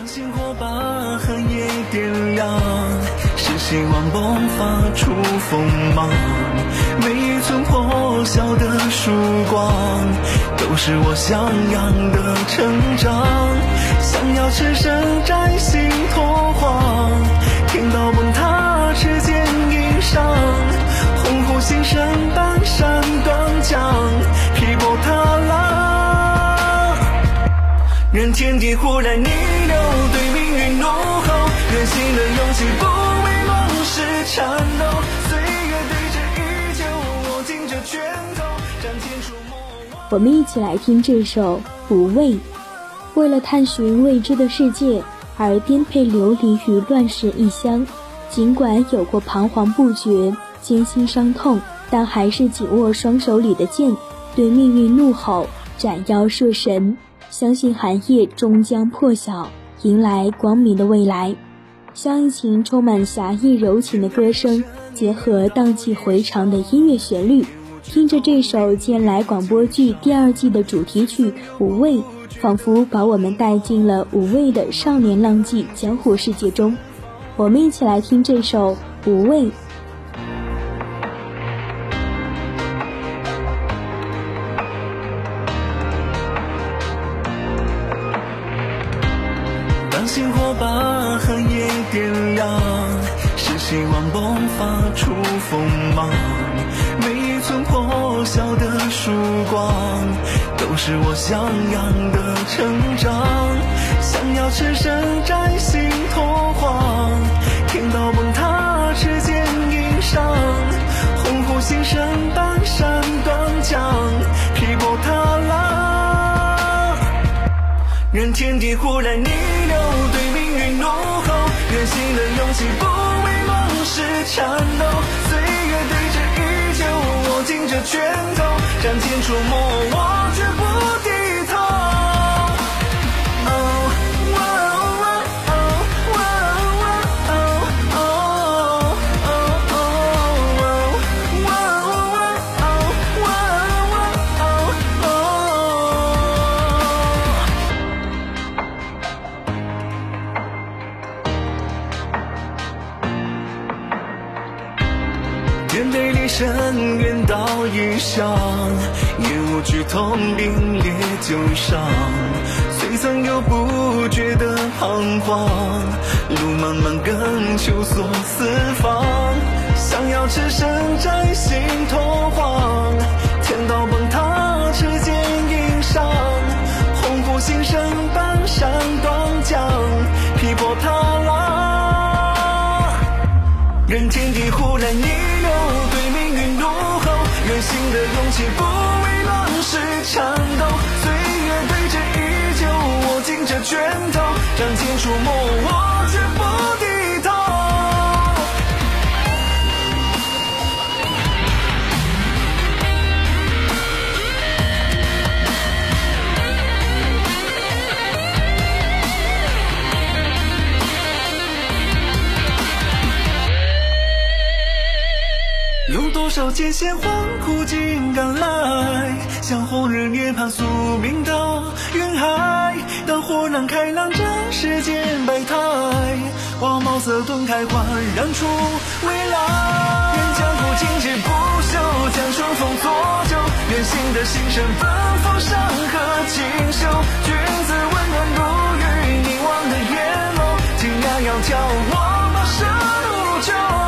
当星火把寒夜点亮，是希望迸发出锋芒。每一寸破晓的曙光，都是我向阳的成长。想要赤身摘星拓荒，天道崩塌，持剑迎上，鸿鹄星辰，半山断江，劈波踏浪。任天地忽然逆，性的勇气不为梦事颤抖。岁月对着依旧，握紧这拳头，展现出魔王。我们一起来听这首《不畏》。为了探寻未知的世界而颠沛流离于乱世异乡，尽管有过彷徨不决、艰辛伤痛，但还是紧握双手里的剑，对命运怒吼，斩妖射神，相信寒夜终将破晓，迎来光明的未来。萧一琴充满侠义柔情的歌声，结合荡气回肠的音乐旋律，听着这首《剑来》广播剧第二季的主题曲《无畏》。仿佛把我们带进了无畏的少年浪迹江湖世界中，我们一起来听这首《无畏》。当星火把点亮，是希望迸发出锋芒。每一寸破晓的曙光，都是我向阳的成长。想要赤身摘星拓荒，天道崩塌，持剑迎上，鸿鹄星辰，半山断江，劈波踏浪。任天地忽然逆流，对命运怒吼，任心的勇气，不为往事颤抖，岁月对峙依旧，握紧着拳头，指尽触摸我。面对离深渊到异乡，也无惧痛并列旧伤，虽曾有不觉的彷徨，路漫漫更求索四方，想要赤身摘星拓荒，任天地忽然逆流，对命运怒吼，任性的勇气不为乱世颤抖。岁月对着依旧，握紧这拳头，掌心触摸我，少艰险黄苦尽甘来，向红日涅槃宿命到云海。当豁然开朗，这世间百态，光茅塞顿开，焕然出未来。愿江湖情劫不休，将春风作酒。愿新的心声奔赴山河锦绣。君子温暖如玉，凝望的眼眸，天涯要叫我马上如旧。